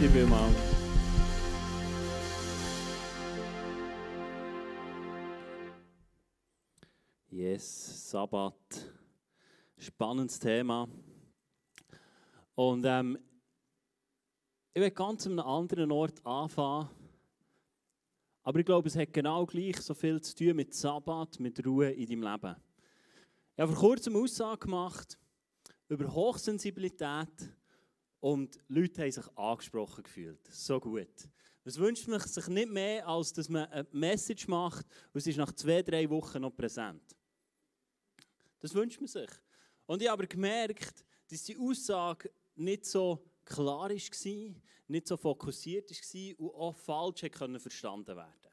Merci vielmals. Yes, Sabbat. Spannendes Thema. Und ähm, ich will ganz an einem anderen Ort anfangen. Aber ich glaube, es hat genau gleich so viel zu tun mit Sabbat, mit Ruhe in deinem Leben. Ich habe vor kurzem Aussage gemacht über Hochsensibilität und Leute haben sich angesprochen gefühlt. So gut. Was wünscht man sich nicht mehr, als dass man eine Message macht und es ist nach zwei, drei Wochen noch präsent. Das wünscht man sich. Und ich habe aber gemerkt, dass die Aussage nicht so klar war, nicht so fokussiert war und auch falsch verstanden werden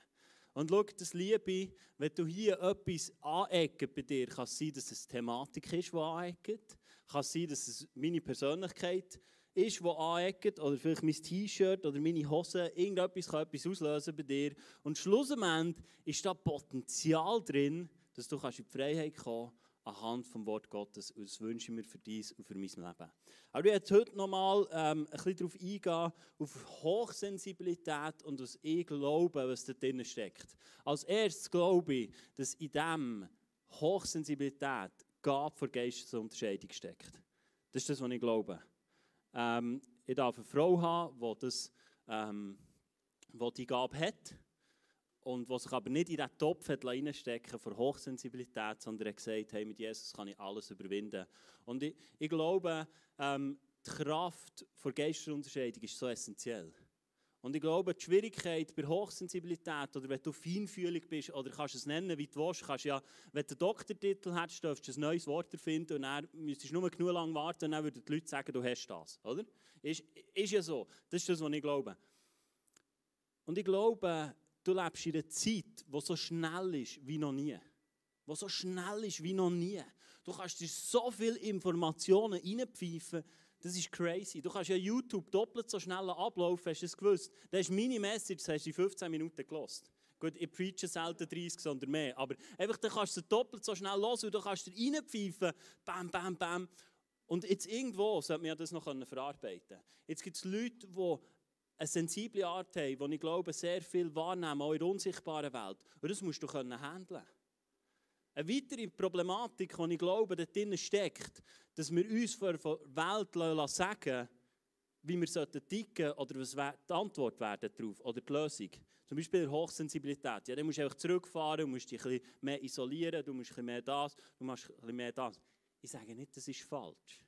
Und schau, das Liebe, wenn du hier etwas aneckst bei dir, kann es sein, dass es Thematik ist, die aneckt. Kann es sein, dass es meine Persönlichkeit ist, die aneckt. Oder vielleicht mein T-Shirt oder meine Hose. Irgendetwas kann etwas auslösen bei dir. Und schlussendlich ist da Potenzial drin, dass du in die Freiheit kommen kannst anhand vom Wort Gottes. Und das wünsche ich mir für dies und für mein Leben. Aber ich werde heute nochmal ähm, ein bisschen darauf eingehen, auf Hochsensibilität und was ich glaube, was da drin steckt. Als erstes glaube ich, dass in diesem Hochsensibilität Gabe vor Geistesunterscheidung steckt. Das ist das, was ich glaube. Ähm, ich darf eine Frau haben, die, das, ähm, die die Gabe hat und was sich aber nicht in diesen Topf hat reinstecken für Hochsensibilität, sondern er hat gesagt, hey, mit Jesus kann ich alles überwinden. Und ich, ich glaube, ähm, die Kraft der Geisterunterscheidung ist so essentiell. Und ich glaube, die Schwierigkeit bei Hochsensibilität oder wenn du feinfühlig bist oder kannst es nennen, wie du willst, kannst ja, wenn du einen Doktortitel hättest, dürftest du ein neues Wort erfinden und dann müsstest du nur genug lang warten und dann würden die Leute sagen, du hast das, oder? Ist, ist ja so. Das ist das, was ich glaube. Und ich glaube, Du lebst in einer Zeit, die so schnell ist wie noch nie. Die so schnell ist wie noch nie. Du kannst dir so viele Informationen reinpfeifen, das ist crazy. Du kannst ja YouTube doppelt so schnell ablaufen, hast du es gewusst? Da hast meine Message, das hast du in 15 Minuten gelost. Gut, ich preache selten 30, sondern mehr. Aber einfach, dann kannst du doppelt so schnell los und du kannst dir reinpfeifen, bam, bam, bam. Und jetzt irgendwo sollte man das noch verarbeiten Jetzt gibt es Leute, die eine sensible Art haben, die ich glaube, sehr viel wahrnehmen, auch in der unsichtbaren Welt. Und das musst du können handeln. Eine weitere Problematik, die ich glaube, da drin steckt, dass wir uns von der Welt sagen wie wir ticken oder was die Antwort werden darauf oder die Lösung. Zum Beispiel Hochsensibilität. Ja, dann musst du einfach zurückfahren, du musst dich ein bisschen mehr isolieren, du musst ein bisschen mehr das, du machst ein bisschen mehr das. Ich sage nicht, das ist falsch.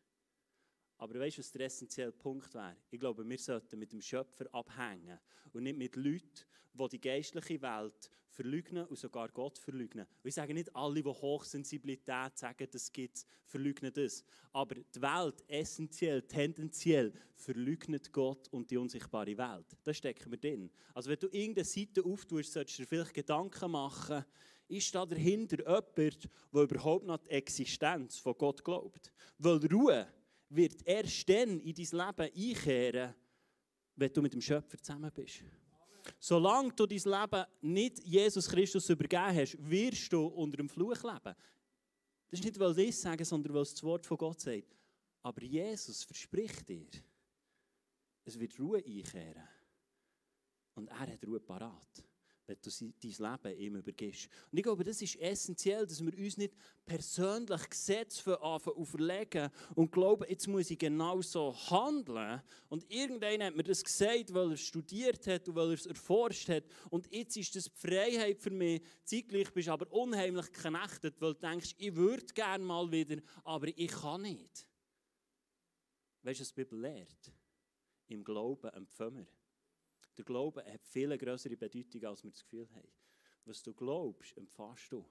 Aber weißt du, was der essentielle Punkt wäre? Ich glaube, wir sollten mit dem Schöpfer abhängen und nicht mit Leuten, die die geistliche Welt verleugnen und sogar Gott verleugnen. Und ich sage nicht alle, die Hochsensibilität sagen, das gibt es, verleugnen das. Aber die Welt essentiell, tendenziell verleugnet Gott und die unsichtbare Welt. Das stecken wir drin. Also wenn du irgendeine Seite auftust, solltest du dir vielleicht Gedanken machen, ist da dahinter jemand, der überhaupt noch die Existenz von Gott glaubt? Weil Ruhe wird erst dann in dein Leben einkehren, wenn du mit dem Schöpfer zusammen bist. Solange du dein Leben nicht Jesus Christus übergeben hast, wirst du unter dem Fluch leben. Das ist nicht, weil ich es sage, sondern weil es das Wort von Gott sagt. Aber Jesus verspricht dir, es wird Ruhe einkehren. Und er hat Ruhe parat wenn du dein Leben ihm übergibst. Und ich glaube, das ist essentiell, dass wir uns nicht persönlich Gesetze auferlegen und glauben, jetzt muss ich genau so handeln. Und irgendeiner hat mir das gesagt, weil er studiert hat und weil er es erforscht hat. Und jetzt ist das die Freiheit für mich. Zeitgleich bist du aber unheimlich geknechtet, weil du denkst, ich würde gerne mal wieder, aber ich kann nicht. Weißt du, was die Bibel lehrt? Im Glauben empfangen wir. Der Glaube hat viel größere Bedeutung, als wir das Gefühl haben. Was du glaubst, empfährst du.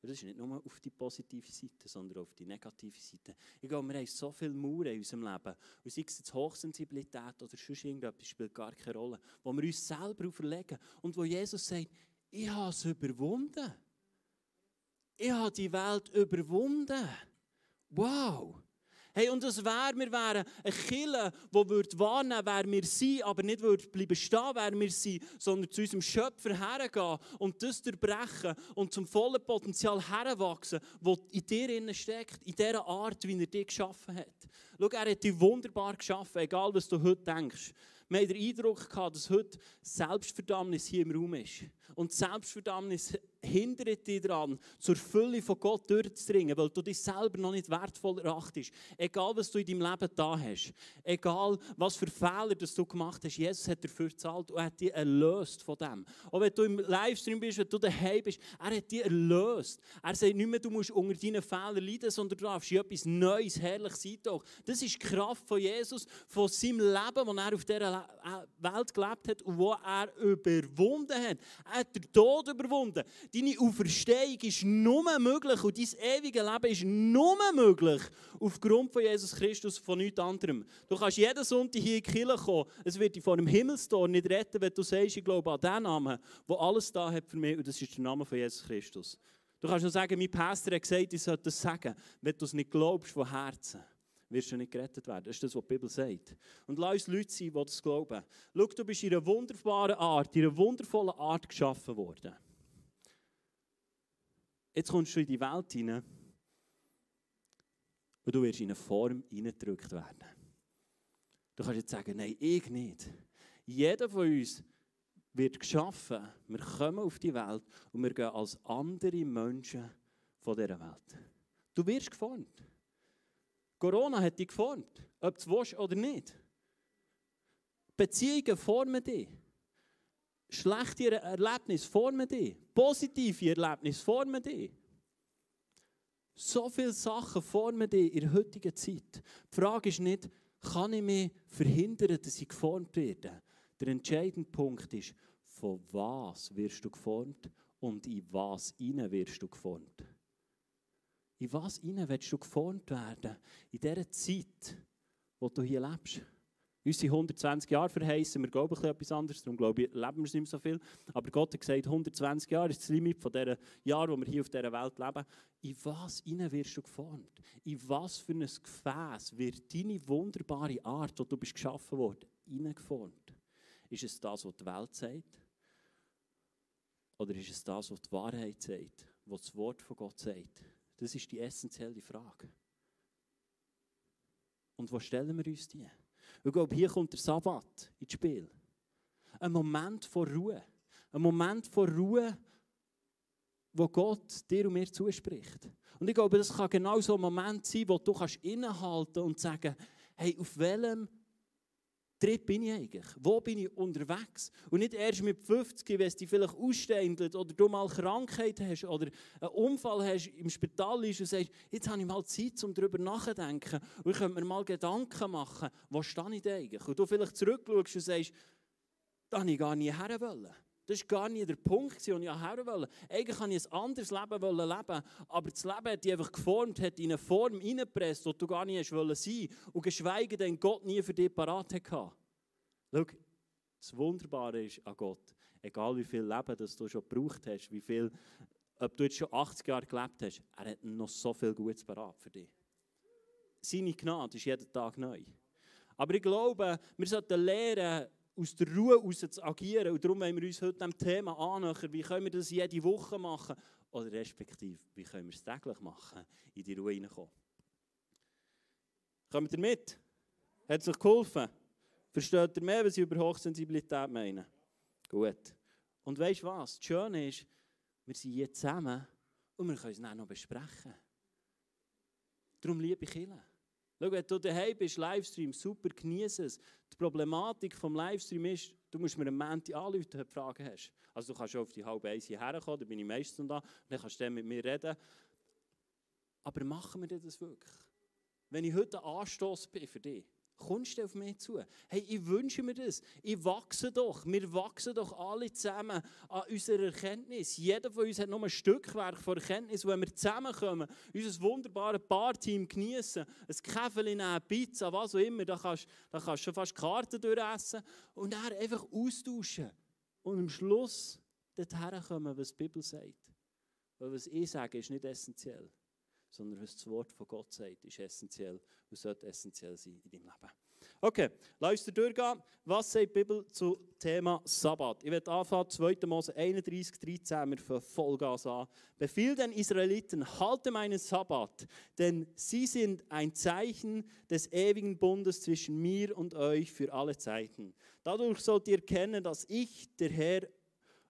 Das ist nicht nur auf die positive Seite, sondern auf die negative Seite. Ich glaube, wir haben so viele Mauern in unserem Leben. Und sei es jetzt Hochsensibilität oder sonst irgendetwas, spielt gar keine Rolle. Wo wir uns selber auferlegen. Und wo Jesus sagt, ich habe es überwunden. Ich habe die Welt überwunden. Wow! Hey, und das wäre, wir wären eine Kille, die würde wahrnehmen, wer wir sind, aber nicht würde bleiben stehen, wer wir sind, sondern zu unserem Schöpfer hergehen und das durchbrechen und zum vollen Potenzial heranwachsen, das in dir steckt, in dieser Art, wie er dich geschaffen hat. Schau, er hat dich wunderbar geschaffen, egal was du heute denkst. Wir haben den Eindruck dass heute Selbstverdammnis hier im Raum ist. Und Selbstverdammnis hindert dich daran, zur Fülle von Gott durchzudringen, weil du dich selber noch nicht wertvoll erachtest. Egal, was du in deinem Leben da hast, egal, was für Fehler das du gemacht hast, Jesus hat dafür gezahlt und hat dich erlöst von dem. Auch wenn du im Livestream bist, wenn du daheim bist, er hat dich erlöst. Er sagt nicht mehr, du musst unter deinen Fehlern leiden, sondern du darfst in etwas Neues, Herrliches eintauchen. Das ist die Kraft von Jesus, von seinem Leben, das er auf dieser Welt gelebt hat und wo er überwunden hat. Hat den Tod überwunden. Deine Auferstehung ist nur möglich und dein ewige Leben ist nur möglich aufgrund von Jesus Christus, von nichts anderem. Du kannst jeden Sonntag hier in die Kirche kommen. Es wird dich vor dem Himmelstor nicht retten, wenn du sagst, ich glaube an den Namen, der alles da hat für mich und das ist der Name von Jesus Christus. Du kannst nur sagen, mein Pastor hat gesagt, ich sollte das sagen. Wenn du es nicht glaubst von Herzen, wirst du nicht gerettet werden. Das ist das, was die Bibel sagt. Und lass uns Leute sein, die das glauben. Schau, du bist in einer wunderbaren Art, in einer wundervollen Art geschaffen worden. Jetzt kommst du in die Welt hinein und du wirst in eine Form hineingedrückt werden. Du kannst jetzt sagen, nein, ich nicht. Jeder von uns wird geschaffen, wir kommen auf die Welt und wir gehen als andere Menschen von dieser Welt. Du wirst geformt. Corona hat dich geformt, ob du es oder nicht. Beziehungen formen dich. Schlechte Erlebnisse formen dich. Positive Erlebnisse formen dich. So viele Sachen formen dich in der heutigen Zeit. Die Frage ist nicht, kann ich mich verhindern, dass ich geformt werde? Der entscheidende Punkt ist, von was wirst du geformt und in was wirst du geformt? In was innen willst du geformt werden? In dieser Zeit, wo du hier lebst. Uns sind 120 Jahre verheißen, wir glauben etwas anderes, darum glaube ich, leben wir nicht mehr so viel. Aber Gott hat gesagt, 120 Jahre ist das Limit von diesen Jahren, wo wir hier auf dieser Welt leben. In was innen wirst du geformt? In was für ein Gefäß wird deine wunderbare Art, wo du bist geschaffen worden, geformt? Ist es das, was die Welt sagt? Oder ist es das, was die Wahrheit sagt, was das Wort von Gott sagt? Das ist die essentielle Frage. Und wo stellen wir uns die? Ich glaube, hier kommt der Sabbat ins Spiel. Ein Moment von Ruhe. Ein Moment von Ruhe, wo Gott dir und mir zuspricht. Und ich glaube, das kann genau so ein Moment sein, wo du kannst innehalten und sagen, hey, auf welchem Trip bin ich eigentlich? Wo bin ich unterwegs? Und nicht erst mit 50, wenn es dich vielleicht aussteindelt oder du mal Krankheit hast oder einen Unfall hast, im Spital ist und sagst, jetzt habe ich mal Zeit, um darüber nachzudenken und ich könnte mir mal Gedanken machen, wo stehe ich da eigentlich? Und du vielleicht zurückschaust und sagst, da habe ich gar nie her wollen. Das war gar nicht der Punkt, den ich her wollte. Eigentlich wollte ich ein anderes Leben leben, aber das Leben hat dich einfach geformt, hat in eine Form hineingepresst, die du gar nicht sein wolltest. Und geschweige denn Gott nie für dich parat hatte. Schau, das Wunderbare ist an Gott, egal wie viel Leben das du schon gebraucht hast, wie viel, ob du jetzt schon 80 Jahre gelebt hast, er hat noch so viel Gutes parat für dich. Seine Gnade ist jeden Tag neu. Aber ich glaube, wir sollten lernen, aus der Ruhe heraus zu agieren. Und darum wollen wir uns heute dem Thema annähern, wie können wir das jede Woche machen oder respektive, wie können wir es täglich machen, in die Ruhe hineinkommen. Kommt ihr mit? Hat es euch geholfen? Versteht ihr mehr, was ich über Hochsensibilität meine? Gut. Und weißt du was? Das Schöne ist, wir sind hier zusammen und wir können es dann noch besprechen. Darum liebe ich Kirche. Schau, wenn du daheim bist, Livestream, super, genieße es. Die Problematik des Livestream ist, du musst mir einen Menti anrufen, wenn du Fragen hast. Also du kannst schon auf die halbe Eins hierher kommen, da bin ich meistens da, und dann kannst du dann mit mir reden. Aber machen wir das wirklich? Wenn ich heute ein Anstoß bin für dich, kommst du auf mich zu? Hey, ich wünsche mir das. Ich wachse doch. Wir wachsen doch alle zusammen an unserer Erkenntnis. Jeder von uns hat noch ein Stückwerk von Erkenntnis. Und wenn wir zusammenkommen, unser wunderbares Paarteam genießen, ein Käfer nehmen, Pizza, was auch immer, da kannst du schon fast Karten durchessen und dann einfach austauschen. Und am Schluss dorthin kommen, was die Bibel sagt. Weil was ich sage, ist nicht essentiell sondern was das Wort von Gott sagt, ist essentiell und sollte essentiell sein in deinem Leben. Okay, lass uns durchgehen. Was sagt die Bibel zum Thema Sabbat? Ich werde anfangen, 2. Mose 31, 13, wir fangen Vollgas an. Befiehl den Israeliten, halte meinen Sabbat, denn sie sind ein Zeichen des ewigen Bundes zwischen mir und euch für alle Zeiten. Dadurch sollt ihr kennen, dass ich, der Herr,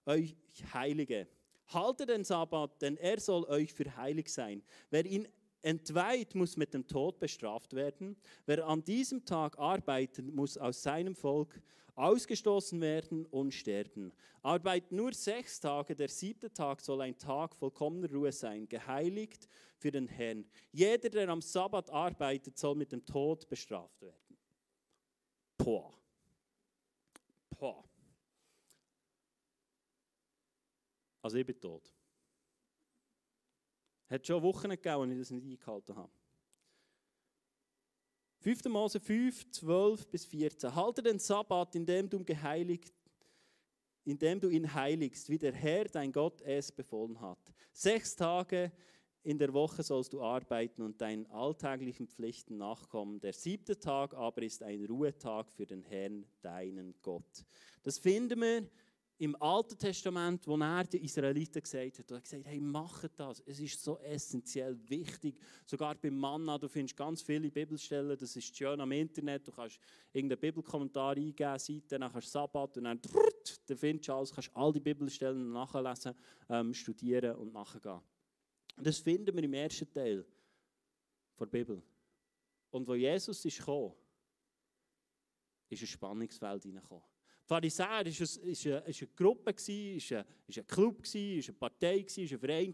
euch heilige. Halte den Sabbat, denn er soll euch für heilig sein. Wer ihn entweiht, muss mit dem Tod bestraft werden. Wer an diesem Tag arbeitet, muss aus seinem Volk ausgestoßen werden und sterben. Arbeit nur sechs Tage, der siebte Tag soll ein Tag vollkommener Ruhe sein, geheiligt für den Herrn. Jeder, der am Sabbat arbeitet, soll mit dem Tod bestraft werden. Poah. Poah. Also ich bin tot. Hat schon Wochen gegeben, als ich das nicht eingehalten habe. 5. Mose 5, 12 bis 14. Halte den Sabbat, indem du, geheiligt, indem du ihn heiligst, wie der Herr, dein Gott, es befohlen hat. Sechs Tage in der Woche sollst du arbeiten und deinen alltäglichen Pflichten nachkommen. Der siebte Tag aber ist ein Ruhetag für den Herrn, deinen Gott. Das finden wir im Alten Testament, wo er den Israeliten gesagt hat, er hat gesagt, hey, macht das. Es ist so essentiell wichtig. Sogar beim Manna, du findest ganz viele Bibelstellen, das ist schön am Internet, du kannst irgendeinen Bibelkommentar eingeben, Seite, dann kannst du Sabbat und dann, dann findest du alles, kannst all die Bibelstellen nachlesen, ähm, studieren und nachgehen. Das finden wir im ersten Teil der Bibel. Und wo Jesus ist gekommen, ist ein Spannungsfeld hineingekommen. Pharisäer war eine, Gruppe, ein, Club, eine Partei, ein Verein.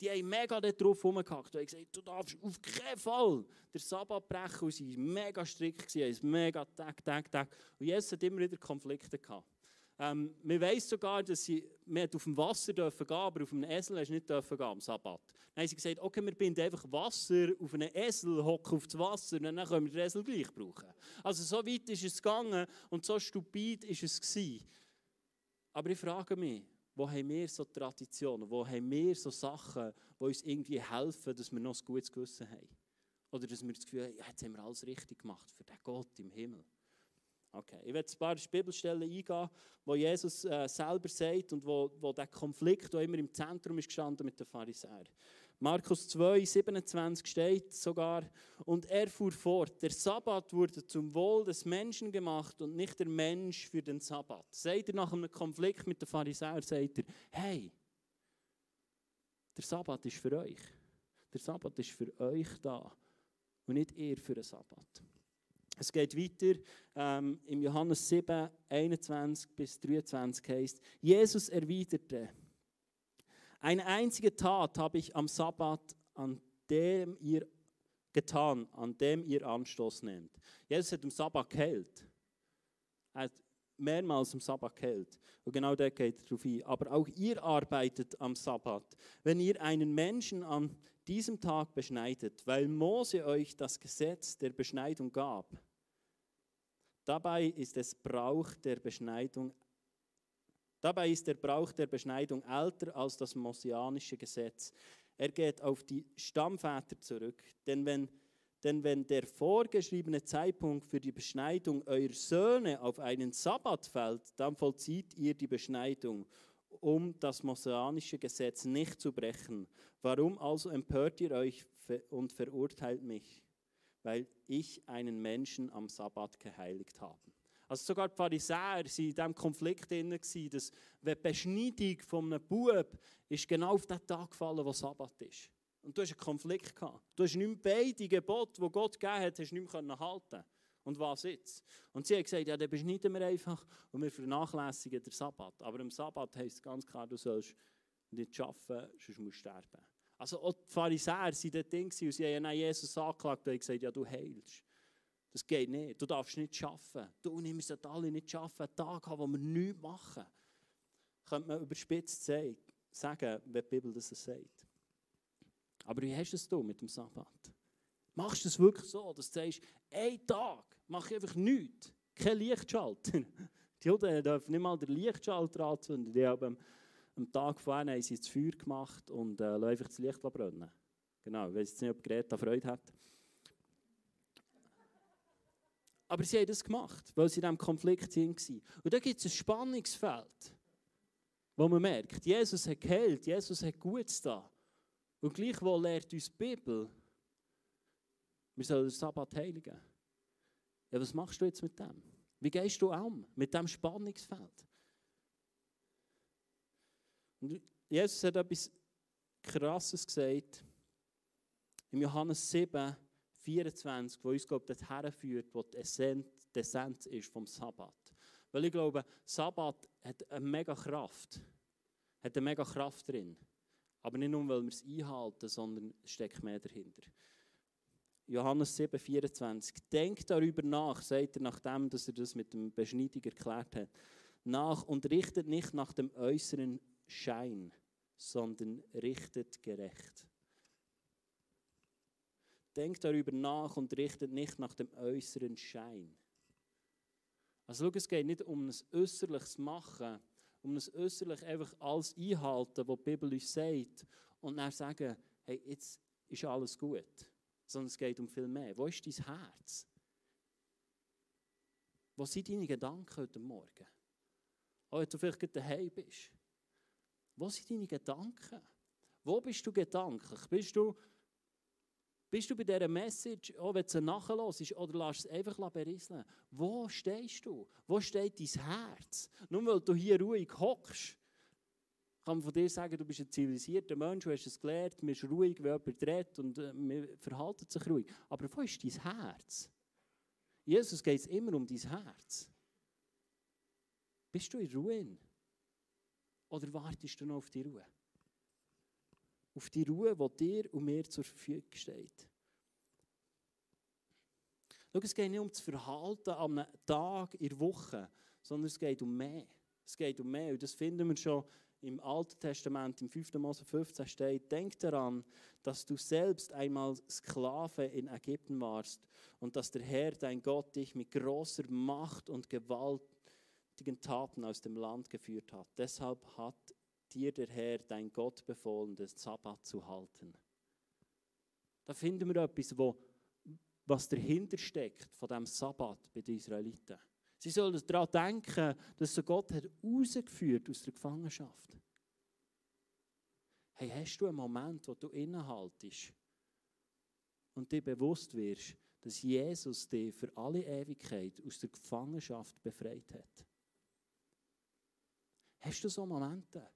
Die haben mega darauf rumgehackt und gesagt, du darfst auf keinen Fall den Sabbat brechen. Und sie waren mega strikt, haben mega Tag, Tag, Tag. Und Jesus hat immer wieder Konflikte gehabt. Ähm, man weiß sogar, dass sie man auf dem Wasser dürfen gehen, aber auf einem Esel hast du nicht dürfen gehen am Sabbat. Dann haben sie gesagt, okay, wir binden einfach Wasser auf einen Esel, hocken auf das Wasser und dann können wir den Esel gleich brauchen. Also so weit ist es gegangen und so stupid ist es gewesen. Aber ich frage mich, wo haben wir so Traditionen, wo haben wir so Sachen, die uns irgendwie helfen, dass wir noch ein gutes Gewissen haben? Oder dass wir das Gefühl haben, ja, jetzt haben wir alles richtig gemacht für den Gott im Himmel. Okay, ich werde ein paar Bibelstellen eingehen, wo Jesus äh, selber sagt und wo, wo der Konflikt, der immer im Zentrum ist gestanden mit den Pharisäern. Markus 2, 27 steht sogar, und er fuhr fort, der Sabbat wurde zum Wohl des Menschen gemacht und nicht der Mensch für den Sabbat. Seid ihr nach einem Konflikt mit den Pharisäern, sagt er, hey, der Sabbat ist für euch. Der Sabbat ist für euch da und nicht ihr für den Sabbat. Es geht weiter, ähm, im Johannes 7, 21 bis 23 heißt, Jesus erwiderte, eine einzige Tat habe ich am Sabbat, an dem ihr getan, an dem ihr Anstoß nehmt. Jesus hat am Sabbat geheilt. Er hat mehrmals am Sabbat geheilt. Und genau da geht darauf ein. Aber auch ihr arbeitet am Sabbat. Wenn ihr einen Menschen an diesem Tag beschneidet, weil Mose euch das Gesetz der Beschneidung gab. Dabei ist es Brauch der Beschneidung Dabei ist der Brauch der Beschneidung älter als das mosianische Gesetz. Er geht auf die Stammväter zurück. Denn wenn, denn wenn der vorgeschriebene Zeitpunkt für die Beschneidung eurer Söhne auf einen Sabbat fällt, dann vollzieht ihr die Beschneidung um das mosainische Gesetz nicht zu brechen. Warum also empört ihr euch und verurteilt mich? Weil ich einen Menschen am Sabbat geheiligt habe. Also sogar die Pharisäer waren in diesem Konflikt drin, dass die Beschneidung von einem Bub ist genau auf den Tag gefallen, wo Sabbat ist. Und du hast einen Konflikt gehabt. Du hast nicht mehr beide Gebote, die Gott gegeben hat, hast nicht mehr halten Und was jetzt? Und sie haben gesagt, ja, dann beschneiden wir einfach und wir vernachlässigen den Sabbat. Aber im Sabbat heisst es ganz klar, du sollst nicht arbeiten, sonst musst du sterben. Also auch die Pharisäer waren dort drin und sie haben Jesus angeklagt und gesagt, ja, du heilst. Das geht nicht. Du darfst nicht arbeiten. Du und ich müssen alle nicht arbeiten. Einen Tag haben, wo wir nichts machen. Könnte man überspitzt sagen, wenn die Bibel das sagt. Aber wie hast du es mit dem Sabbat? Machst du es wirklich so, dass du sagst, einen Tag mache ich einfach nichts. Kein Lichtschalter. Die Juden dürfen nicht mal den Lichtschalter anzünden. Die haben am Tag vorher haben sie das Feuer gemacht und äh, einfach das Licht brennen. Genau, ich weiß jetzt nicht, ob Greta Freude hat. Aber sie haben das gemacht, weil sie in diesem Konflikt waren. Und da gibt es ein Spannungsfeld, wo man merkt, Jesus hat geheilt, Jesus hat Gutes da. Und gleichwohl lehrt uns die Bibel, wir sollen den Sabbat heiligen. Ja, was machst du jetzt mit dem? Wie gehst du um mit diesem Spannungsfeld? Und Jesus hat etwas Krasses gesagt im Johannes 7, 24, wo uns, glaube ich, dorthin führt, wo die Essenz, die Essenz ist vom Sabbat. Weil ich glaube, Sabbat hat eine mega Kraft. Hat eine mega Kraft drin. Aber nicht nur, weil wir es einhalten, sondern es steckt mehr dahinter. Johannes 7, 24. Denkt darüber nach, sagt er, nachdem dass er das mit dem Beschneidung erklärt hat, nach und richtet nicht nach dem äußeren Schein, sondern richtet gerecht. Denkt darüber nach und richtet nicht nach dem äußeren Schein. Also schau, es geht nicht um ein äußerliches Machen, um ein äußerlich einfach alles einhalten, was die Bibel uns sagt, und dann sagen, hey, jetzt ist alles gut. Sondern es geht um viel mehr. Wo ist dein Herz? Wo sind deine Gedanken heute Morgen? Auch wenn du vielleicht daheim bist. Wo sind deine Gedanken? Wo bist du gedanklich? Bist du bist du bei dieser Message, auch wenn du sie nachhörst, oder lässt es einfach berieseln? Wo stehst du? Wo steht dein Herz? Nur weil du hier ruhig hockst, kann man von dir sagen, du bist ein zivilisierter Mensch, du hast es gelernt, du bist ruhig, wenn jemand redet und äh, man verhalten sich ruhig. Aber wo ist dein Herz? Jesus geht es immer um dein Herz. Bist du in Ruhe? Oder wartest du noch auf die Ruhe? Auf die Ruhe, die dir und mir zur Verfügung steht. Schau, es geht nicht um das Verhalten an einem Tag in der Woche, sondern es geht um mehr. Es geht um mehr. Und das finden wir schon im Alten Testament, im 5. Mose 15 steht, denk daran, dass du selbst einmal Sklave in Ägypten warst und dass der Herr, dein Gott, dich mit großer Macht und gewaltigen Taten aus dem Land geführt hat. Deshalb hat dir der Herr, dein Gott, befohlen, den Sabbat zu halten. Da finden wir etwas, wo, was dahinter steckt von dem Sabbat bei den Israeliten. Sie sollen daran denken, dass so Gott hat rausgeführt aus der Gefangenschaft. Hey, hast du einen Moment, wo du innehaltest und dir bewusst wirst, dass Jesus dich für alle Ewigkeit aus der Gefangenschaft befreit hat? Hast du so Momente?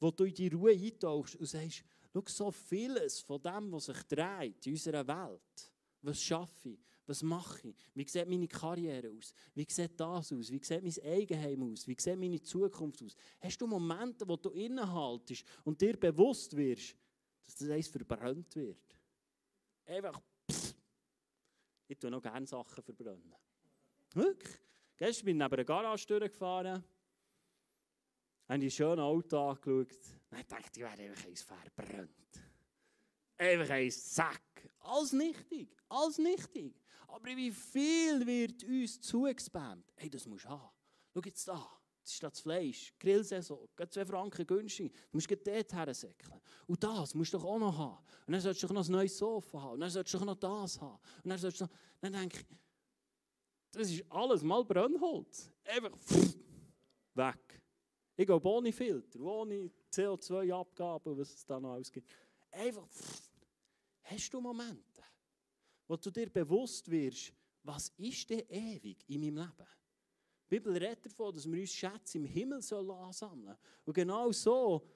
wo du in die Ruhe eintauchst und sagst, schau, so vieles von dem, was sich dreht in unserer Welt, was schaffe ich, was mache ich, wie sieht meine Karriere aus, wie sieht das aus, wie sieht mein Eigenheim aus, wie sieht meine Zukunft aus. Hast du Momente, wo du innehaltest und dir bewusst wirst, dass das eins verbrannt wird? Einfach, pff, ich tue noch gerne Sachen verbrennen. Wirklich? Gestern bin ich neben einer Garage durchgefahren habe ich schön Auto angeschaut. Dann dachte ich, wäre einfach eins verbrannt. Einfach ein Sack. Alles nichtig, alles nichtig. Aber wie viel wird uns zugespammt? Hey, das musst du haben. Schau jetzt da. Das ist das Fleisch, Grillsaison, geht 2 Franken günstig. Du musst dort hersäckeln. Und das musst du doch auch noch haben. Und dann solltest du noch ein neues Sofa haben. Und dann solltest du noch das haben. Und dann solltest du noch... Dann denke ich, das ist alles mal Brennholz. Einfach pff, weg. Ich gehe ohne Filter, ohne CO2-Abgabe, was es da noch alles gibt. Einfach, pff, hast du Momente, wo du dir bewusst wirst, was ist denn ewig in meinem Leben? Die Bibel redet davon, dass wir uns Schätze im Himmel ansammeln sollen. Und genau so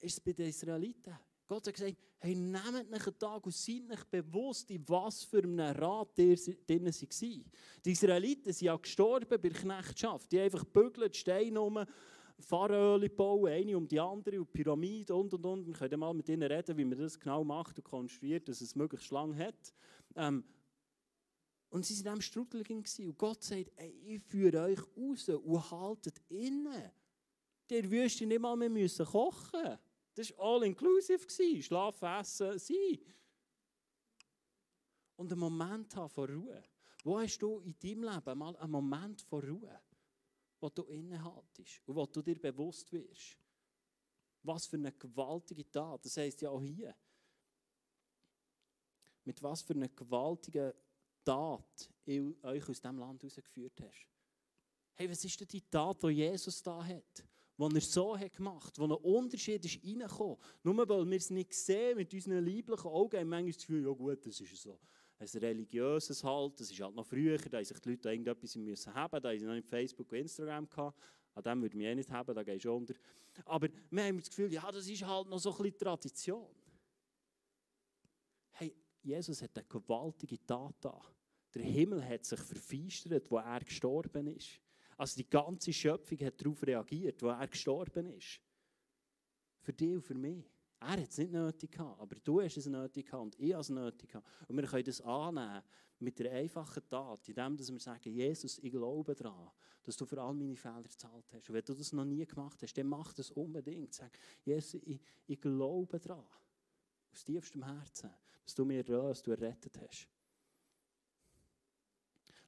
ist es bei den Israeliten. Gott hat gesagt, hey, nehmt euch einen Tag und seid euch bewusst, in was für einem Rat ihr drin waren. Die Israeliten sind ja gestorben bei der Knechtschaft. Die haben einfach bügelt, Steine rum Pfarröhle bauen, eine um die andere und Pyramiden und und und. Wir können mal mit ihnen reden, wie man das genau macht und konstruiert, dass es möglichst lang hat. Ähm, und sie waren in diesem Strudel und Gott sagt, ey, ich führe euch raus und haltet inne. Der Wüste nicht mal mehr müssen kochen. Das war all inclusive. Schlafen, essen, sein. Und einen Moment haben von Ruhe. Wo hast du in deinem Leben mal einen Moment von Ruhe? Wo du innehaltest und wo du dir bewusst wirst. Was für eine gewaltige Tat. Das heisst ja auch hier. Mit was für einer gewaltigen Tat euch aus diesem Land herausgeführt hast? Hey, was ist denn die Tat, die Jesus da hat? Die er so hat gemacht, wo ein Unterschied ist reingekommen. Nur weil wir es nicht sehen mit unseren lieblichen Augen, haben manchmal das Gefühl, ja gut, das ist so ein religiöses halt, das ist halt noch früher, da haben sich die Leute irgendetwas müssen haben, da haben sie noch nicht Facebook und Instagram gehabt. An dem würde ich eh nicht haben, da gehst du unter. Aber wir haben das Gefühl, ja, das ist halt noch so ein bisschen Tradition. Hey, Jesus hat eine gewaltige Tat da. Der Himmel hat sich verfeistert, wo er gestorben ist. Also die ganze Schöpfung hat darauf reagiert, wo er gestorben ist. Für dich und für mich. Er hat es nicht nötig gehabt, aber du hast es nötig gehabt und ich habe es nötig gehabt. Und wir können das annehmen mit der einfachen Tat, indem wir sagen, Jesus, ich glaube daran, dass du für all meine Fehler gezahlt hast. Und wenn du das noch nie gemacht hast, dann mach das unbedingt. Sag, Jesus, ich, ich glaube daran, aus tiefstem Herzen, dass du mir erlöst, du errettet hast.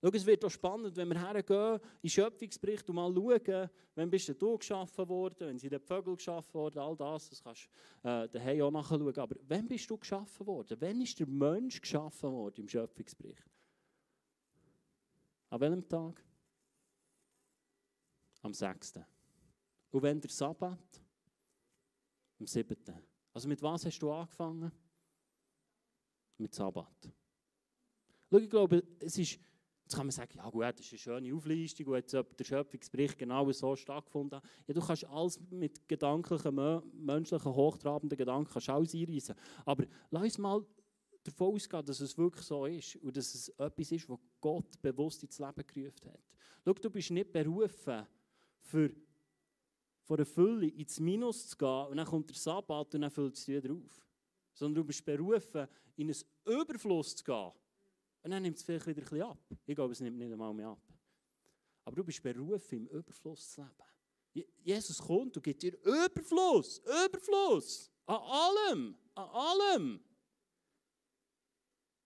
Schau, es wird auch spannend, wenn wir hergehen in den Schöpfungsbericht und mal schauen, wann bist du geschaffen worden, wenn sind die Vögel geschaffen worden, all das, das kannst du äh, auch nachschauen. Aber wann bist du geschaffen worden? Wann ist der Mensch geschaffen worden im Schöpfungsbericht? An welchem Tag? Am 6. Und wenn der Sabbat? Am 7. Also mit was hast du angefangen? Mit Sabbat. Schau, ich glaube, es ist Jetzt kann man sagen, ja gut, das ist eine schöne Auflistung, und jetzt der Schöpfungsbericht genau so stattgefunden Ja, du kannst alles mit gedanklichen, menschlichen, hochtrabenden Gedanken kannst alles einreissen. Aber lass uns mal davon ausgehen, dass es wirklich so ist und dass es etwas ist, was Gott bewusst ins Leben gerufen hat. Schau, du bist nicht berufen, für von der Fülle ins Minus zu gehen und dann kommt der Sabbat und dann füllt es wieder auf. Sondern du bist berufen, in einen Überfluss zu gehen und dann nimmt es vielleicht wieder ein bisschen ab. Ich glaube, es nimmt nicht einmal mehr ab. Aber du bist berufen, im Überfluss zu leben. Jesus kommt und gibt dir Überfluss, Überfluss. An allem, an allem.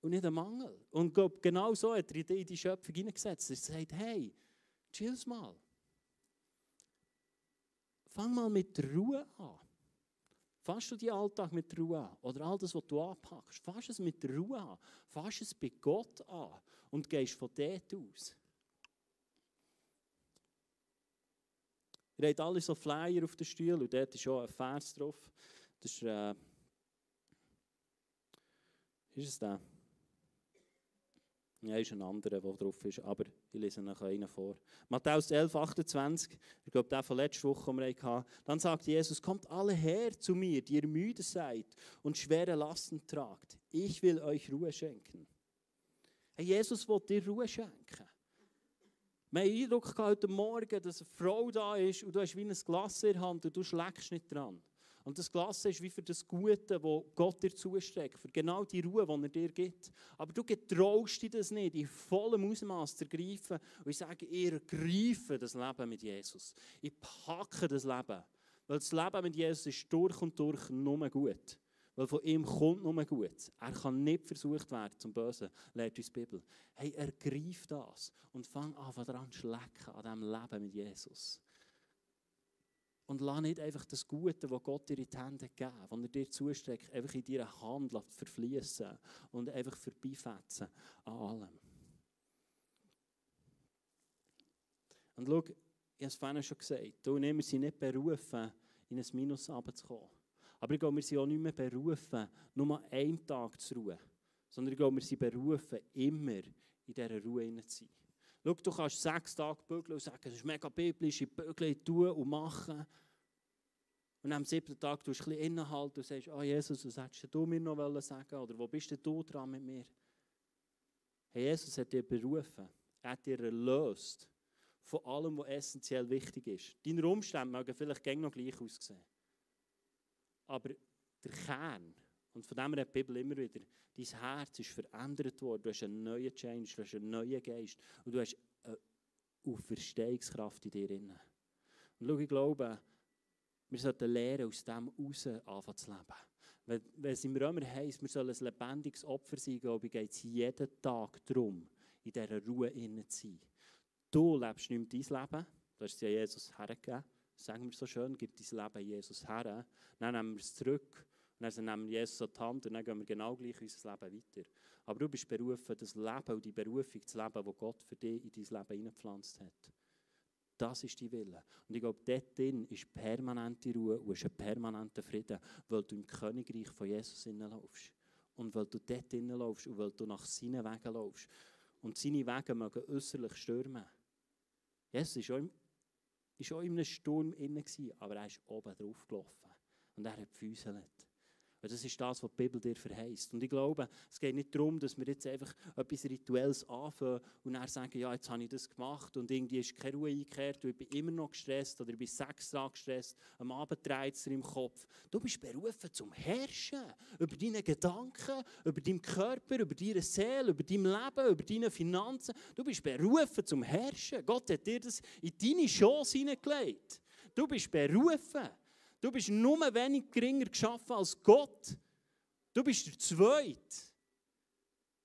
Und nicht an Mangel. Und genau so hat er in die Schöpfung hineingesetzt. Er sagt, hey, chill's mal. Fang mal mit der Ruhe an. Fasst du die Alltag mit Ruhe an? Oder all das, was du anpackst, fass es mit Ruhe an. Fass es bei Gott an und gehst von dort aus. Ihr habt alle so Flyer auf den Stuhl und dort ist schon ein Vers drauf. Das ist, äh, ist es der? Ja, ist ein anderer, der drauf ist, aber ich lese noch einen vor. Matthäus 11, 28, ich glaube, der von letzter Woche, den wir hatten. Dann sagt Jesus, kommt alle her zu mir, die ihr müde seid und schwere Lasten tragt. Ich will euch Ruhe schenken. Hey, Jesus will dir Ruhe schenken. Wir haben Eindruck heute Morgen, dass eine Frau da ist und du hast wie ein Glas in der Hand und du schlägst nicht dran. Und das Glas ist wie für das Gute, das Gott dir zusteckt, für genau die Ruhe, die er dir gibt. Aber du getraust dich das nicht, in vollem Ausmaß zu ergreifen. Und ich sage, ich ergreife das Leben mit Jesus. Ich packe das Leben. Weil das Leben mit Jesus ist durch und durch nur gut. Weil von ihm kommt nur gut. Er kann nicht versucht werden zum Bösen, lehrt uns die Bibel. Hey, ergreif das und fang an daran zu schlecken, an diesem Leben mit Jesus. Und lass nicht einfach das Gute, das Gott dir in die Hände gegeben hat, das er dir zustreckt, einfach in deiner Hand verfließen und einfach vorbeifetzen an allem. Und schau, ich habe es vorhin schon gesagt, du und wir sind nicht berufen, in ein Minus runterzukommen. Aber ich glaube, wir sind auch nicht mehr berufen, nur einen Tag zu ruhen. Sondern ich glaube, wir sind berufen, immer in dieser Ruhe zu sein. Schau, du kannst sechs Tage bügeln und sagen, es ist mega biblisch, ich bügle, tun und machen. Und am siebten Tag tust du ein bisschen innehalten und sagst, oh Jesus, was hättest du mir noch sagen Oder wo bist du dran mit mir? Hey, Jesus hat dich berufen. Er hat dich erlöst von allem, was essentiell wichtig ist. Deine Umstände mögen vielleicht noch gleich aussehen. Aber der Kern, und von dem redet die Bibel immer wieder, dein Herz ist verändert worden. Du hast einen neuen Change, du hast einen neuen Geist und du hast eine Auferstehungskraft in dir. Und schau, ich glaube, wir sollten lernen, aus dem raus anfangen zu leben. Wenn, wenn es im Römer heisst, wir sollen ein lebendiges Opfer sein, glaube ich, geht es jeden Tag darum, in dieser Ruhe zu sein. Du lebst nicht mehr dein Leben, du hast es ja Jesus hergegeben. Sagen wir so schön, gib dein Leben Jesus her. Dann nehmen wir es zurück und dann nehmen wir Jesus an die Hand und dann gehen wir genau gleich unser Leben weiter. Aber du bist berufen, das Leben und die Berufung zu leben, die Gott für dich in dein Leben hineingepflanzt hat. Das ist die Wille. Und ich glaube, dort drin ist permanente Ruhe und ist ein permanenter Frieden, weil du im Königreich von Jesus laufst. Und weil du dort drin laufst und weil du nach seinen Wegen laufst. Und seine Wege mögen äußerlich stürmen. Jesus war auch, auch in einem Sturm inne, aber er ist oben drauf gelaufen. Und er hat gefüßelt. Und das ist das, was die Bibel dir verheißt. Und ich glaube, es geht nicht darum, dass wir jetzt einfach etwas Rituelles anfangen und dann sagen, ja, jetzt habe ich das gemacht und irgendwie ist keine Ruhe eingekehrt und ich bin immer noch gestresst oder ich bin sechs Tage gestresst, am Abend dreht es im Kopf. Du bist berufen zum Herrschen über deine Gedanken, über deinen Körper, über deine Seele, über dein Leben, über deine Finanzen. Du bist berufen zum Herrschen. Gott hat dir das in deine Chance hineingelegt. Du bist berufen. Du bist nur wenig geringer geschaffen als Gott. Du bist der Zweite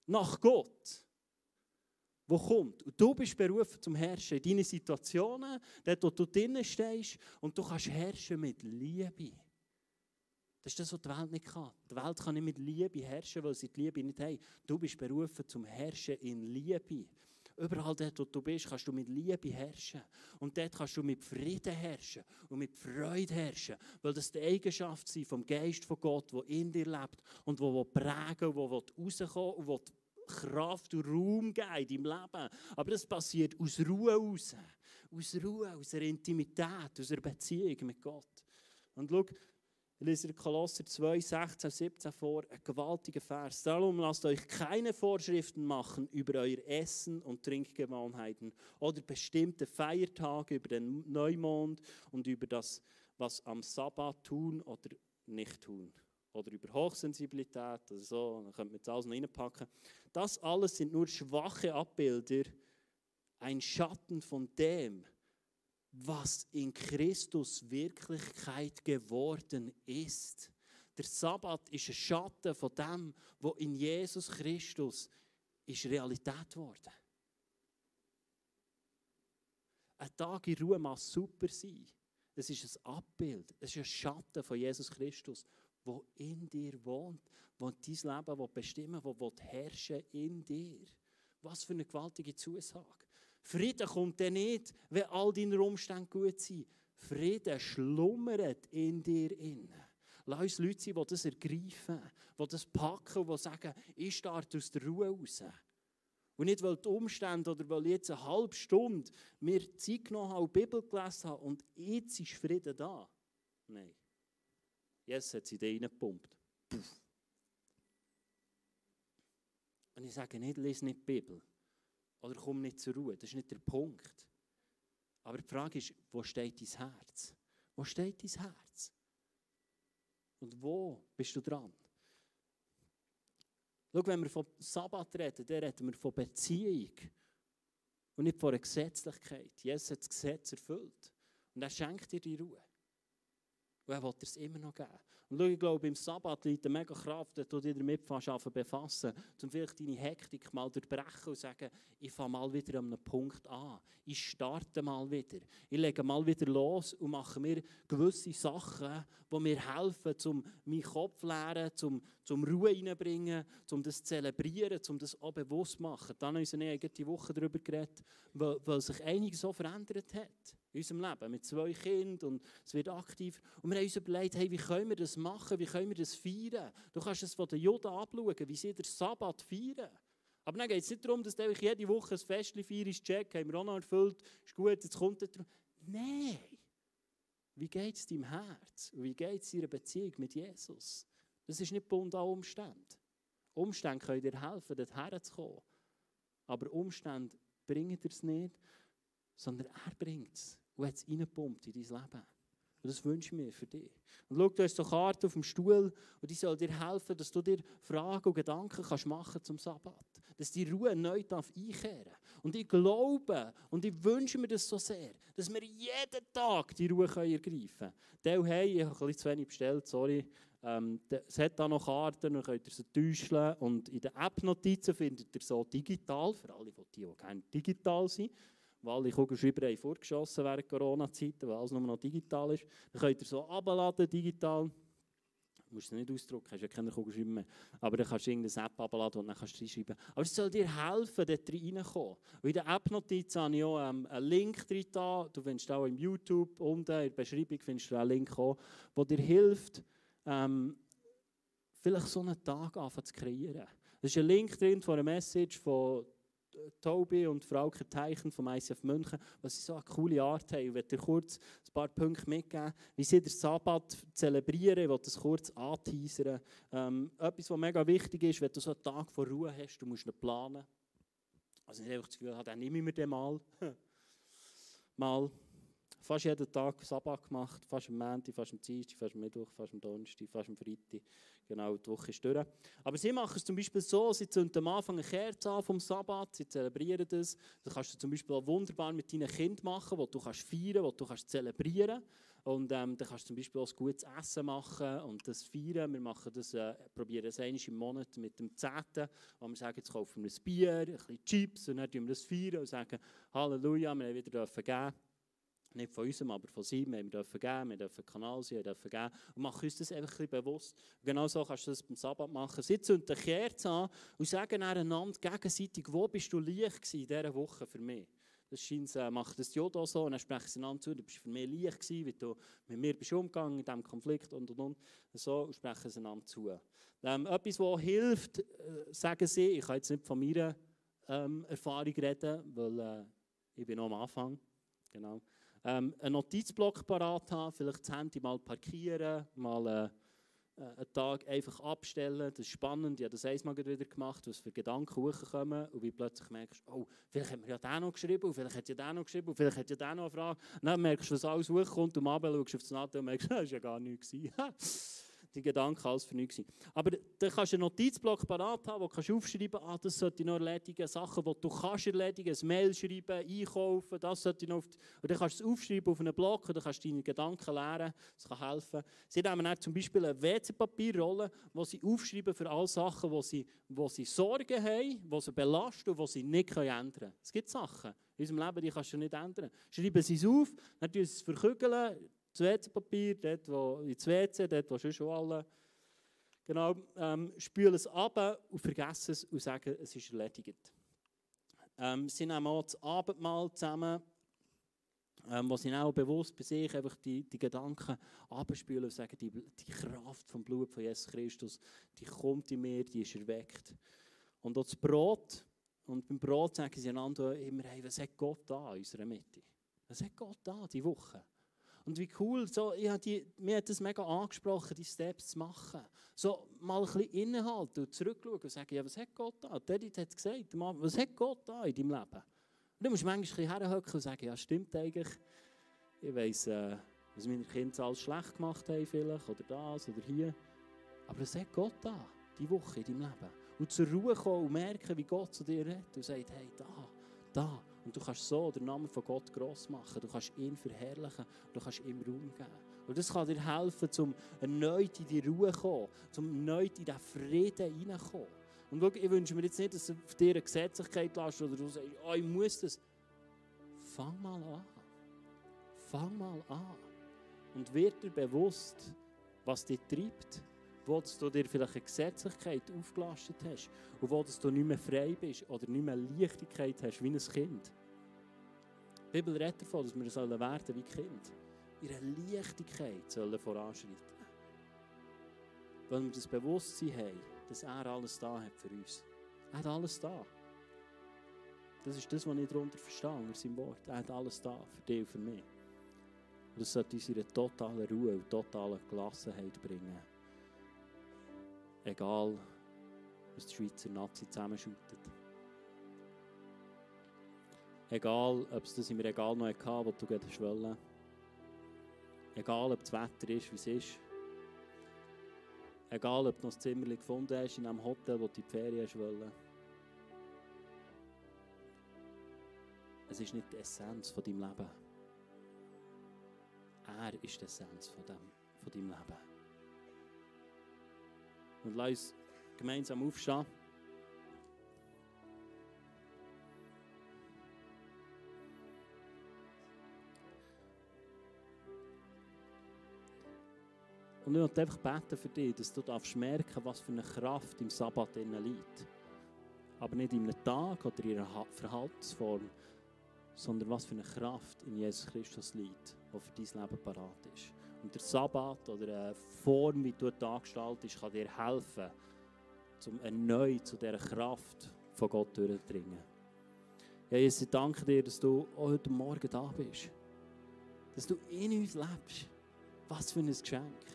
nach Gott, wo kommt. Und du bist berufen zum Herrschen in deinen Situationen, dort wo du drinnen stehst, und du kannst herrschen mit Liebe. Das ist das, was die Welt nicht kann. Die Welt kann nicht mit Liebe herrschen, weil sie die Liebe nicht haben. Du bist berufen zum Herrschen in Liebe. Überall dort, wo du bist, kannst du mit Liebe herrschen. Und dort kannst du mit Frieden herrschen und mit Freude herrschen. Weil das die Eigenschaft ist vom Geist von Gott, der in dir lebt und der prägen will, der rauskommen und Kraft und Raum geben in deinem Leben. Aber das passiert aus Ruhe heraus. Aus Ruhe, aus einer Intimität, aus einer Beziehung mit Gott. Und schau, ich lese Kolosser 2, 16, 17 vor, ein gewaltiger Vers. Darum lasst euch keine Vorschriften machen über euer Essen und Trinkgewohnheiten oder bestimmte Feiertage, über den Neumond und über das, was am Sabbat tun oder nicht tun. Oder über Hochsensibilität oder so, dann könnt ihr jetzt alles noch reinpacken. Das alles sind nur schwache Abbilder, ein Schatten von dem, was in Christus Wirklichkeit geworden ist. Der Sabbat ist ein Schatten von dem, was in Jesus Christus ist Realität geworden. Ein Tag in Ruhe mag super sein. Es ist ein Abbild, es ist ein Schatten von Jesus Christus, wo in dir wohnt, wo dein Leben bestimmen will, wo herrschen in dir. Was für eine gewaltige Zusage. Frieden kommt dann nicht, wenn all deine Umstände gut sind. Frieden schlummert in dir inne. Lass uns Leute sein, die das ergreifen, die das packen, die sagen, ich starte aus der Ruhe raus. Und nicht, weil die Umstände oder weil ich jetzt eine halbe Stunde mir Zeit genommen habe, die Bibel gelesen habe und jetzt ist Frieden da. Nein. Jetzt hat sie da reingepumpt. Puff. Und ich sage nicht, lese nicht die Bibel. Oder komm nicht zur Ruhe. Das ist nicht der Punkt. Aber die Frage ist, wo steht dein Herz? Wo steht dein Herz? Und wo bist du dran? Schau, wenn wir von Sabbat reden, dann reden wir von Beziehung und nicht von einer Gesetzlichkeit. Jesus hat das Gesetz erfüllt und er schenkt dir die Ruhe. Und er will es immer noch geben. Und schau, ich glaube, im Sabbat liegt eine mega Kraft, dass du dich damit befassen um vielleicht deine Hektik mal durchbrechen und sagen, ich fange mal wieder an einem Punkt an. Ich starte mal wieder. Ich lege mal wieder los und mache mir gewisse Sachen, die mir helfen, um meinen Kopf zu leeren, um, um Ruhe reinzubringen, um das zu zelebrieren, um das auch bewusst zu machen. Dann haben wir die Woche darüber geredet, weil, weil sich einiges so verändert hat in unserem Leben mit zwei Kindern und es wird aktiv. Und wir haben uns überlegt, hey, wie können wir das machen, wie können wir das feiern? Du kannst es von den Juden anschauen, wie sie den Sabbat feiern. Aber dann geht es nicht darum, dass du jede Woche ein Fest feierst, check, haben wir auch noch erfüllt, ist gut, jetzt kommt es darum. Nein! Wie geht es deinem Herz? Wie geht es deiner Beziehung mit Jesus? Das ist nicht bunt an Umständen. Umstände können dir helfen, dorthin zu kommen. Aber Umstände bringen dir es nicht, sondern er bringt es und hat es reingepumpt in dein Leben. Und das wünsche ich mir für dich. Und schau, du hast so Karten auf dem Stuhl und die soll dir helfen, dass du dir Fragen und Gedanken kannst machen zum Sabbat. Dass die Ruhe neu darf einkehren Und ich glaube und ich wünsche mir das so sehr, dass wir jeden Tag die Ruhe können ergreifen können. Hey, ich habe ein zu wenig bestellt, sorry. Ähm, es hat da noch Karten, dann könnt ihr sie täuschen. Und in den App-Notizen findet ihr so digital, für alle, die, die gerne digital sind, weil alle Kugelschreiber haben vorgeschossen während Corona-Zeiten, weil alles nur noch digital ist. Dann könnt ihr so abladen, digital. musst du nicht ausdrucken, hast ja keine Kugelschreiber mehr. Aber dann kannst du irgendeine App abladen und dann kannst du reinschreiben. Aber es soll dir helfen, dort reinzukommen. In der App-Notiz habe ich auch ähm, einen Link drin. Du findest auch im YouTube unten in der Beschreibung findest du einen Link der dir hilft, ähm, vielleicht so einen Tag anfangen zu kreieren. Es ist ein Link drin von einer Message von Tobi und Frauke Teichen vom ICF München, was sie so eine coole Art haben. Ich werde dir kurz ein paar Punkte mitgeben, wie sie den Sabbat zelebrieren. Ich will das kurz anteasern. Ähm, etwas, was mega wichtig ist, wenn du so einen Tag von Ruhe hast, du musst ihn planen. Also nicht einfach das Gefühl haben, dann nehme ich mir den mal. mal fast jeden Tag Sabbat gemacht, fast am Montag, fast am Dienstag, fast am Mittwoch, fast am Donnerstag, fast am Freitag. Genau, die Woche ist durch. Aber sie machen es zum Beispiel so, sie zünden am Anfang eine Kerze an vom Sabbat, sie zelebrieren das. Das kannst du zum Beispiel auch wunderbar mit deinen Kindern machen, wo du kannst feiern, wo du kannst zelebrieren. Und ähm, dann kannst du zum Beispiel auch ein gutes Essen machen und das feiern. Wir machen das, äh, probieren das einmal im Monat mit dem Zehnten, wo wir sagen, jetzt kaufen wir ein Bier, ein bisschen Chips und dann feiern wir das feiern und sagen, Halleluja, wir haben wieder geben nicht von uns, aber von ihm. Wir dürfen geben, wir dürfen Kanal sein, wir dürfen geben. Und machen uns das einfach ein bewusst. Und genau so kannst du das beim Sabbat machen. Sie zünden eine Kerze an und sagen einander gegenseitig, wo bist du gewesen in dieser Woche für mich? Das scheint, äh, macht das Jodo so und dann sprechen sie einander zu, du bist für mich Licht gewesen, wie du mit mir bist umgegangen in diesem Konflikt und und und. So sprechen sie einander zu. Ähm, etwas, was hilft, äh, sagen sie, ich kann jetzt nicht von meiner ähm, Erfahrung reden, weil äh, ich bin noch am Anfang. Genau ähm, einen Notizblock parat haben, vielleicht das Handy mal parkieren, mal äh, äh, einen Tag einfach abstellen. Das ist spannend. Ich habe das einmal wieder gemacht, was für Gedanken hochkommen und wie plötzlich merkst, oh, vielleicht hat mir ja der noch geschrieben, und vielleicht hat ja der noch geschrieben, und vielleicht hat ja der noch eine Frage. dann merkst du, was alles hochkommt und am Abend schaust du auf das Nadel und merkst, das war ja gar nichts. die Gedanken alles für nichts Aber dann kannst du einen Notizblock parat haben, wo du aufschreiben kannst, ah, das sollte ich noch erledigen, Sachen, die du kannst erledigen, ein Mail schreiben, einkaufen, das sollte ich noch Und dann kannst du es aufschreiben auf einen Block und dann kannst du deine Gedanken lernen, das kann helfen. Sie haben dann zum Beispiel eine WC-Papierrolle, wo sie aufschreiben für alle Sachen, wo sie, wo sie Sorgen haben, die sie belasten und die sie nicht ändern können. Es gibt Sachen in unserem Leben, die kannst du nicht ändern. Schreiben sie es auf, dann tun sie es verkügeln, das WC-Papier, dort wo, ins WC, dort wo schon alle, genau, ähm, spülen es ab und vergessen es und sagen, es ist erledigt. Ähm, sie nehmen auch das Abendmahl zusammen, ähm, wo sie auch bewusst bei sich einfach die, die Gedanken abspülen und sagen, die, die Kraft vom Blut von Jesus Christus, die kommt in mir, die ist erweckt. Und auch das Brot, und beim Brot sagen sie einander immer, hey, was hat Gott da in unserer Mitte? Was hat Gott da die Woche? Und wie cool, so, ich die, mir hat das mega angesprochen, die Steps zu machen. So mal ein bisschen innehalten und zurückschauen und sagen, ja, was hat Gott da? David hat gesagt, was hat Gott da in deinem Leben? Und dann musst du manchmal herhocken und sagen, ja, stimmt eigentlich. Ich weiss, äh, was meine Kinder alles schlecht gemacht haben vielleicht, oder das, oder hier. Aber was hat Gott da, die Woche in deinem Leben? Und zur Ruhe kommen und merken, wie Gott zu dir redet und sagt, hey, da, da. Und du kannst so den Namen von Gott gross machen. Du kannst ihn verherrlichen. Du kannst ihm Raum geben. Und das kann dir helfen, um erneut in die Ruhe zu kommen, um erneut in diesen Frieden hineinzukommen. Und schau, ich wünsche mir jetzt nicht, dass du auf dir eine Gesetzlichkeit lässt oder du sagst, oh, ich muss das. Fang mal an. Fang mal an. Und wird dir bewusst, was dich treibt wo du dir vielleicht eine Gesetzlichkeit aufgelastet hast und wo du nicht mehr frei bist oder nicht mehr Leichtigkeit hast wie ein Kind. Die Bibel redet davon, dass wir sollen werden wie Kind. Ihre Leichtigkeit sollen voranschreiten. Weil wir das Bewusstsein haben, dass er alles da hat für uns. Er hat alles da. Das ist das, was ich darunter verstehe, unter seinem Wort. Er hat alles da, für dich und für mich. Und das sollte uns in totale Ruhe und totale Gelassenheit bringen. Egal, was die Schweizer Nazi zusammenschüttet. Egal, ob es das im Regal noch hatte, wo du gerade schwellen Egal, ob das Wetter ist, wie es ist. Egal, ob du noch ein Zimmer gefunden hast in einem Hotel, wo du die Ferien schwellen. Es ist nicht die Essenz von deinem Leben. Er ist die Essenz von, dem, von deinem Leben. Und lass uns gemeinsam aufstehen. Und ich möchte einfach beten für dich, dass du darfst merken, was für eine Kraft im Sabbat innen liegt. Aber nicht in einem Tag oder in einer Verhaltensform, sondern was für eine Kraft in Jesus Christus liegt, die für dein Leben parat ist. Und der Sabbat oder eine Form, wie du gestaltest, kann dir helfen, um erneut zu dieser Kraft von Gott durchzudringen. Ja, Jesus, ich danke dir, dass du heute Morgen da bist. Dass du in uns lebst. Was für ein Geschenk.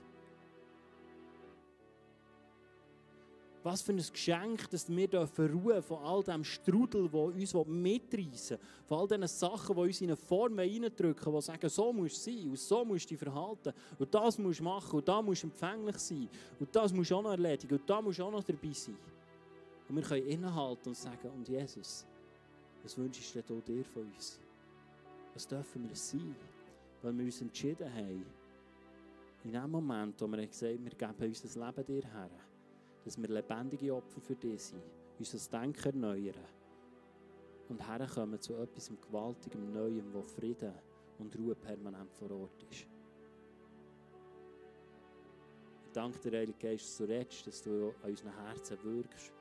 Was für ein Geschenk, dass wir ruhen von all dem Strudel, der uns mitreißen will, von all diesen Sachen, die uns in eine Form reindrücken, die sagen, so musst du sein und so musst du dich verhalten und das musst du machen und da musst du empfänglich sein und das musst du auch noch erledigen und da musst du auch noch dabei sein. Und wir können innehalten und sagen, und Jesus, was wünschst du dir von uns? Was dürfen wir sein? Weil wir uns entschieden haben, in dem Moment, wo wir gesagt haben, wir geben unser Leben dir her, dass wir lebendige Opfer für dich sind, unser Denken erneuern und herkommen zu etwas Gewaltigem, Neuem, wo Frieden und Ruhe permanent vor Ort ist. Ich danke dir, Heilige Geist, dass du redest, dass du an unseren Herzen wirkst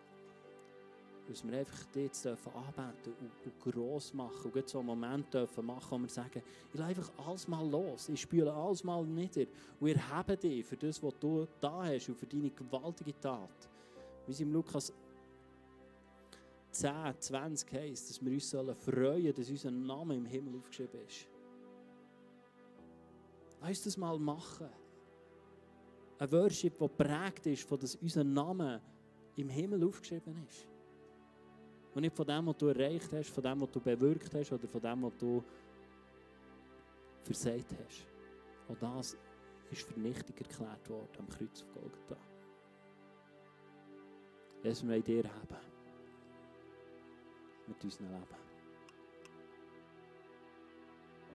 dass wir einfach jetzt anbeten und, und gross machen und so einen Moment dürfen machen, wo wir sagen, ich lasse einfach alles mal los, ich spüle alles mal nieder und wir haben dich für das, was du da hast und für deine gewaltige Tat. Wie es im Lukas 10, 20 heisst, dass wir uns sollen freuen dass unser Name im Himmel aufgeschrieben ist. Lass uns das mal machen. Ein Worship, der prägt ist, von dass unser Name im Himmel aufgeschrieben ist. Und nicht von dem, was du erreicht hast, von dem, was du bewirkt hast oder von dem, was du versagt hast. Und das ist vernichtig erklärt worden am Kreuz auf Golgatha. Jesus, wir dir haben. Mit unserem Leben.